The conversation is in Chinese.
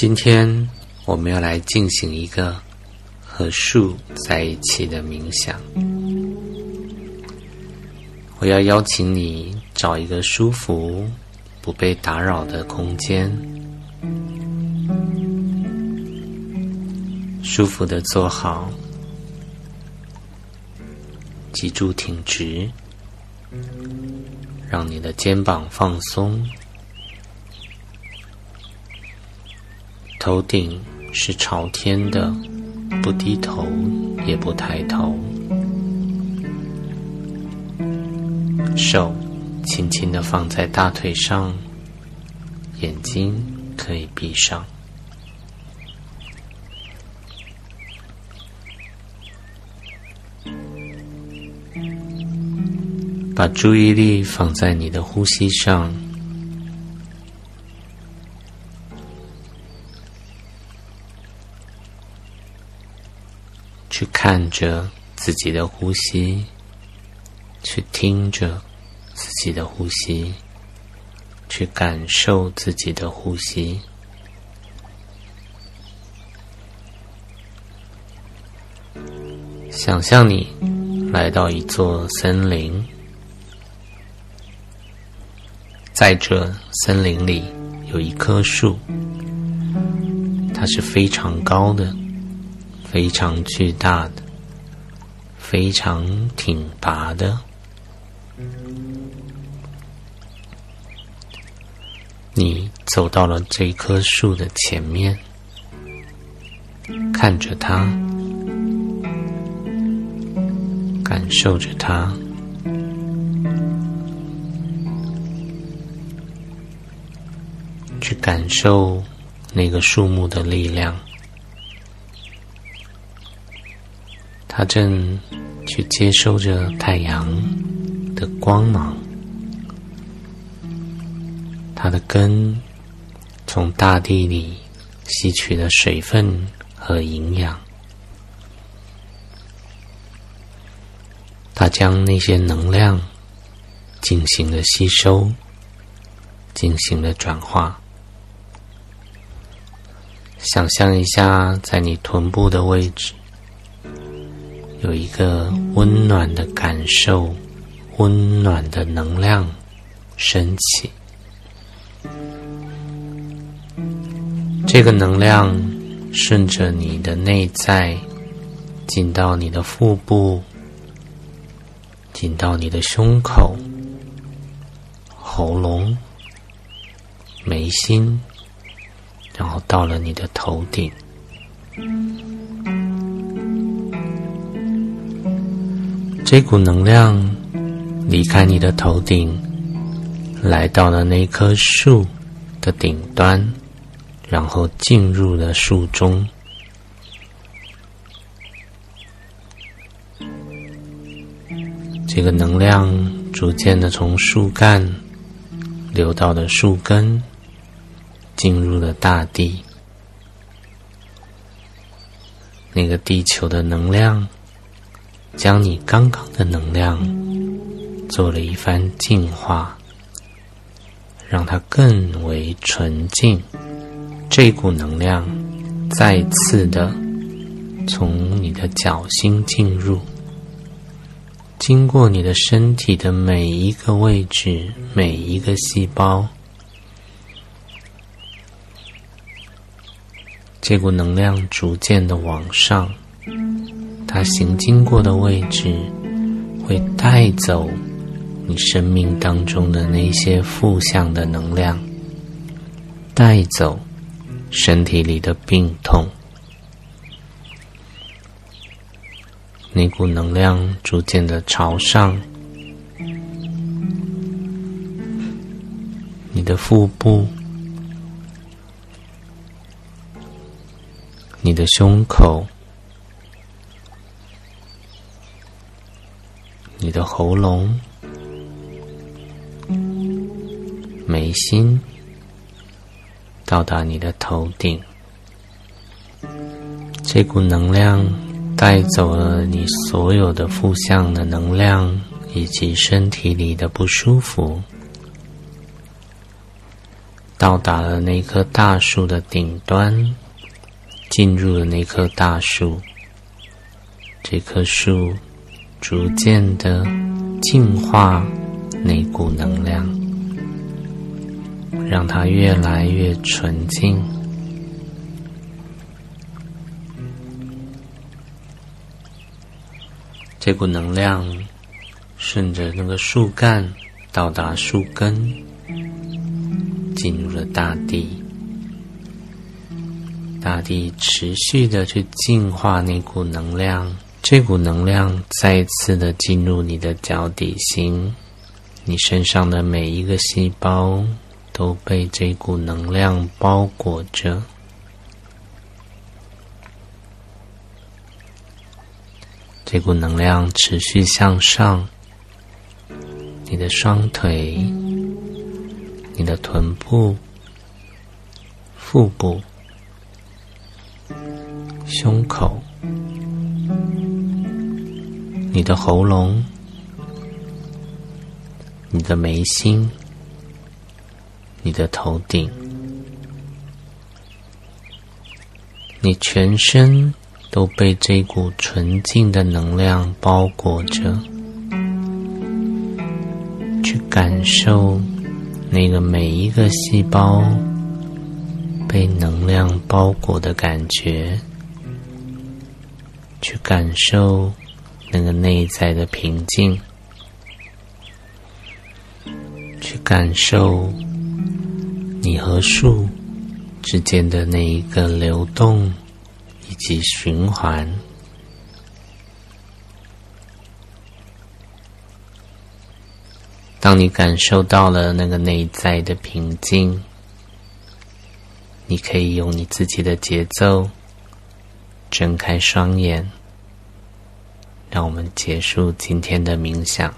今天我们要来进行一个和树在一起的冥想。我要邀请你找一个舒服、不被打扰的空间，舒服的坐好，脊柱挺直，让你的肩膀放松。头顶是朝天的，不低头也不抬头。手轻轻的放在大腿上，眼睛可以闭上。把注意力放在你的呼吸上。去看着自己的呼吸，去听着自己的呼吸，去感受自己的呼吸。想象你来到一座森林，在这森林里有一棵树，它是非常高的。非常巨大的，非常挺拔的。你走到了这棵树的前面，看着它，感受着它，去感受那个树木的力量。它正去接收着太阳的光芒，它的根从大地里吸取了水分和营养，它将那些能量进行了吸收，进行了转化。想象一下，在你臀部的位置。有一个温暖的感受，温暖的能量升起。这个能量顺着你的内在进到你的腹部，进到你的胸口、喉咙、眉心，然后到了你的头顶。这股能量离开你的头顶，来到了那棵树的顶端，然后进入了树中。这个能量逐渐的从树干流到了树根，进入了大地。那个地球的能量。将你刚刚的能量做了一番净化，让它更为纯净。这股能量再次的从你的脚心进入，经过你的身体的每一个位置、每一个细胞，这股能量逐渐的往上。它行经过的位置，会带走你生命当中的那些负向的能量，带走身体里的病痛。那股能量逐渐的朝上，你的腹部，你的胸口。你的喉咙、眉心到达你的头顶，这股能量带走了你所有的负向的能量以及身体里的不舒服，到达了那棵大树的顶端，进入了那棵大树。这棵树逐渐的净化那股能量，让它越来越纯净。这股能量顺着那个树干到达树根。进入了大地，大地持续的去净化那股能量，这股能量再一次的进入你的脚底心，你身上的每一个细胞都被这股能量包裹着，这股能量持续向上，你的双腿。你的臀部、腹部、胸口、你的喉咙、你的眉心、你的头顶，你全身都被这股纯净的能量包裹着，去感受。那个每一个细胞被能量包裹的感觉，去感受那个内在的平静，去感受你和树之间的那一个流动以及循环。当你感受到了那个内在的平静，你可以用你自己的节奏睁开双眼，让我们结束今天的冥想。